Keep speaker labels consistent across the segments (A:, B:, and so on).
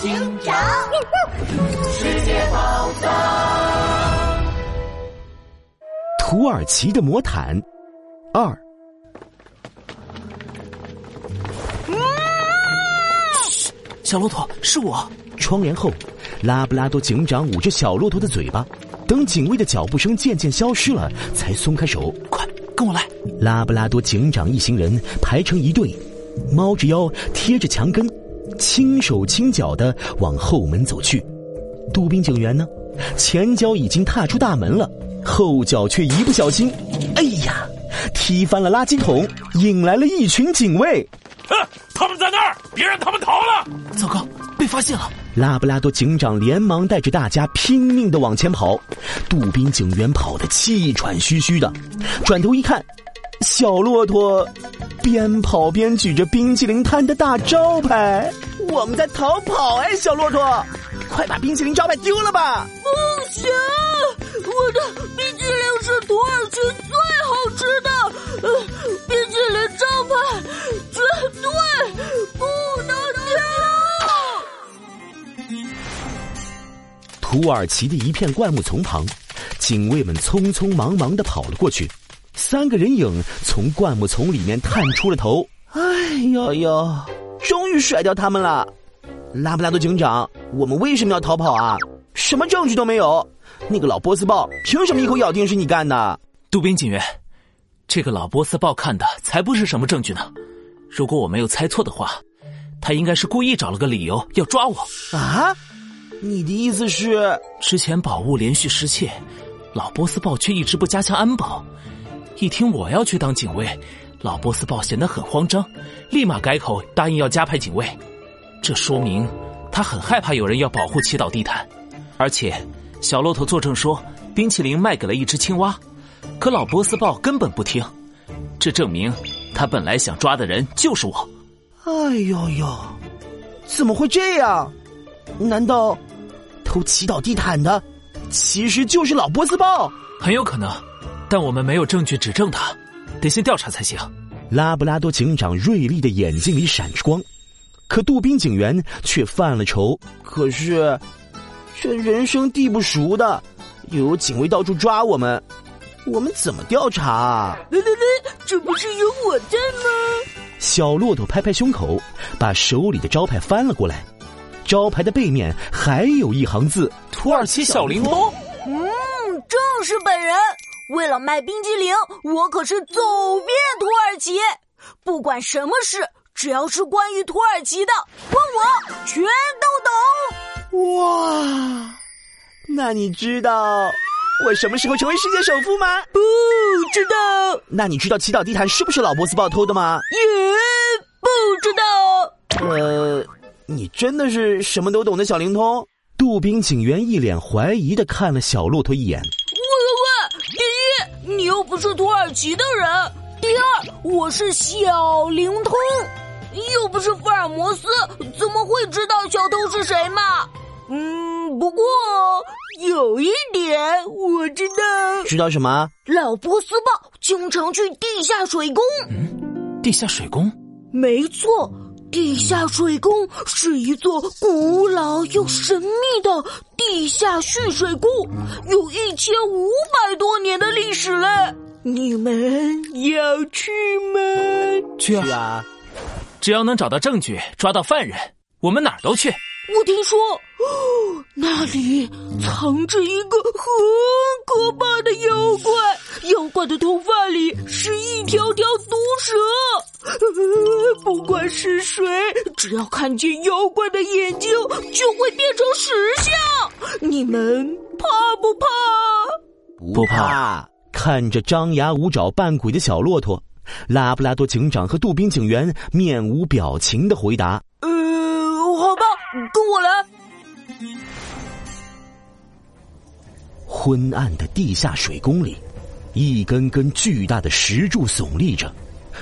A: 警长，世界宝藏，
B: 土耳其的魔毯二。
C: 嘘，小骆驼，是我。
B: 窗帘后，拉布拉多警长捂着小骆驼的嘴巴，等警卫的脚步声渐渐消失了，才松开手。
C: 快，跟我来！
B: 拉布拉多警长一行人排成一队，猫着腰贴着墙根。轻手轻脚的往后门走去，杜宾警员呢？前脚已经踏出大门了，后脚却一不小心，哎呀，踢翻了垃圾桶，引来了一群警卫。
D: 哼，他们在那儿，别让他们逃了！
C: 糟糕，被发现了！
B: 拉布拉多警长连忙带着大家拼命的往前跑，杜宾警员跑得气喘吁吁的，转头一看，小骆驼边跑边举着冰淇淋摊的大招牌。我们在逃跑哎，小骆驼，快把冰淇淋招牌丢了吧！
E: 不行，我的冰淇淋是土耳其最好吃的，呃，冰淇淋招牌绝对不能丢。
B: 土耳其的一片灌木丛旁，警卫们匆匆忙忙的跑了过去，三个人影从灌木丛里面探出了头。哎呦呦！终于甩掉他们了，拉布拉多警长，我们为什么要逃跑啊？什么证据都没有，那个老波斯豹凭什么一口咬定是你干的？
C: 杜宾警员，这个老波斯豹看的才不是什么证据呢。如果我没有猜错的话，他应该是故意找了个理由要抓我。
B: 啊？你的意思是，
C: 之前宝物连续失窃，老波斯豹却一直不加强安保，一听我要去当警卫。老波斯豹显得很慌张，立马改口答应要加派警卫。这说明他很害怕有人要保护祈祷地毯。而且，小骆驼作证说冰淇淋卖给了一只青蛙，可老波斯豹根本不听。这证明他本来想抓的人就是我。
B: 哎呦呦，怎么会这样？难道偷祈祷地毯的其实就是老波斯豹？
C: 很有可能，但我们没有证据指证他。得先调查才行。
B: 拉布拉多警长锐利的眼睛里闪着光，可杜宾警员却犯了愁。可是，这人生地不熟的，又有警卫到处抓我们，我们怎么调查啊？
E: 来来来，这不是有我在吗？
B: 小骆驼拍拍胸口，把手里的招牌翻了过来。招牌的背面还有一行字：“
C: 土耳其小灵通。”
E: 嗯，正是本人。为了卖冰激凌，我可是走遍土耳其。不管什么事，只要是关于土耳其的，问我全都
B: 懂。哇，那你知道我什么时候成为世界首富吗？
E: 不知道。
B: 那你知道祈祷地毯是不是老波斯豹偷的吗？
E: 也不知道。
B: 呃，你真的是什么都懂的小灵通？杜宾警员一脸怀疑的看了小骆驼一眼。
E: 不是土耳其的人。第二，我是小灵通，又不是福尔摩斯，怎么会知道小偷是谁嘛？嗯，不过有一点我知道。
B: 知道什么？
E: 老波斯豹经常去地下水宫。
C: 嗯，地下水宫？
E: 没错。地下水宫是一座古老又神秘的地下蓄水库，有一千五百多年的历史了。你们要去吗？
C: 去啊！只要能找到证据，抓到犯人，我们哪儿都去。
E: 我听说，哦，那里藏着一个很可怕的妖怪，妖怪的头发里是一条条毒蛇。不管是谁，只要看见妖怪的眼睛，就会变成石像。你们怕不怕？
B: 不怕。看着张牙舞爪、扮鬼的小骆驼，拉布拉多警长和杜宾警员面无表情的回答：“
E: 呃，好吧，跟我来。”
B: 昏暗的地下水宫里，一根根巨大的石柱耸立着。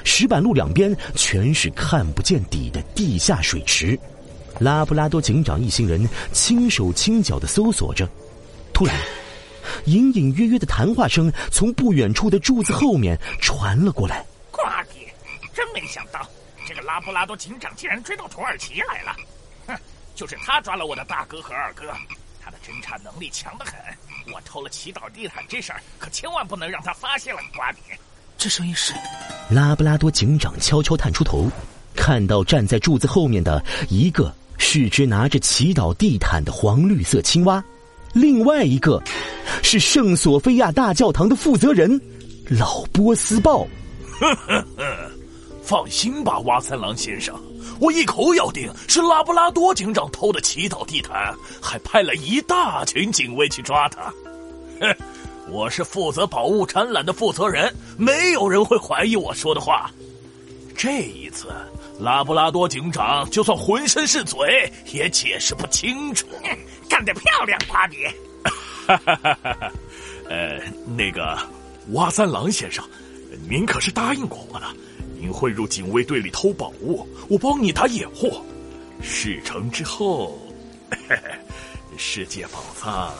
B: 石板路两边全是看不见底的地下水池，拉布拉多警长一行人轻手轻脚的搜索着。突然，隐隐约约的谈话声从不远处的柱子后面传了过来。
D: 呱唧！真没想到，这个拉布拉多警长竟然追到土耳其来了。哼，就是他抓了我的大哥和二哥。他的侦查能力强得很，我偷了祈祷地毯这事儿可千万不能让他发现了。瓜迪，
C: 这声音是
B: 拉布拉多警长悄悄探出头，看到站在柱子后面的一个是只拿着祈祷地毯的黄绿色青蛙，另外一个是圣索菲亚大教堂的负责人老波斯豹。
D: 放心吧，蛙三郎先生。我一口咬定是拉布拉多警长偷的祈祷地毯，还派了一大群警卫去抓他。我是负责宝物展览的负责人，没有人会怀疑我说的话。这一次，拉布拉多警长就算浑身是嘴，也解释不清楚。干得漂亮，瓜比！哈！呃，那个蛙三郎先生，您可是答应过我的。您会入警卫队里偷宝物，我帮你打掩护。事成之后，世界宝藏。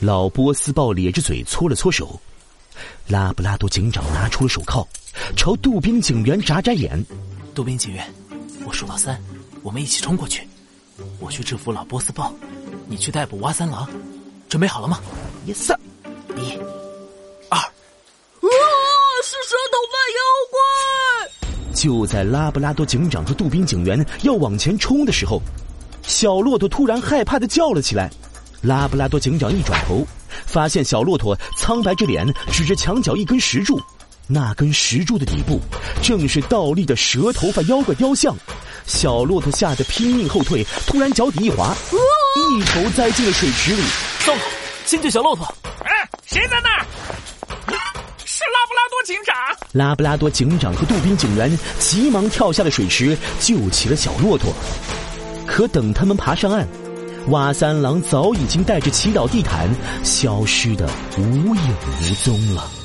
B: 老波斯豹咧着嘴搓了搓手。拉布拉多警长拿出了手铐，朝杜宾警员眨眨眼。
C: 杜宾警员，我数到三，我们一起冲过去。我去制服老波斯豹，你去逮捕蛙三郎。准备好了吗
B: ？Yes。
C: 一、
E: 啊！是蛇头犯妖怪！
B: 就在拉布拉多警长和杜宾警员要往前冲的时候，小骆驼突然害怕的叫了起来。拉布拉多警长一转头，发现小骆驼苍白着脸指着墙角一根石柱，那根石柱的底部正是倒立的蛇头发妖怪雕像。小骆驼吓得拼命后退，突然脚底一滑，一头栽进了水池里。
C: 走，先救小骆驼。
D: 哎，谁在那儿？是拉布拉多警长。
B: 拉布拉多警长和杜宾警员急忙跳下了水池，救起了小骆驼。可等他们爬上岸，蛙三郎早已经带着祈祷地毯消失的无影无踪了。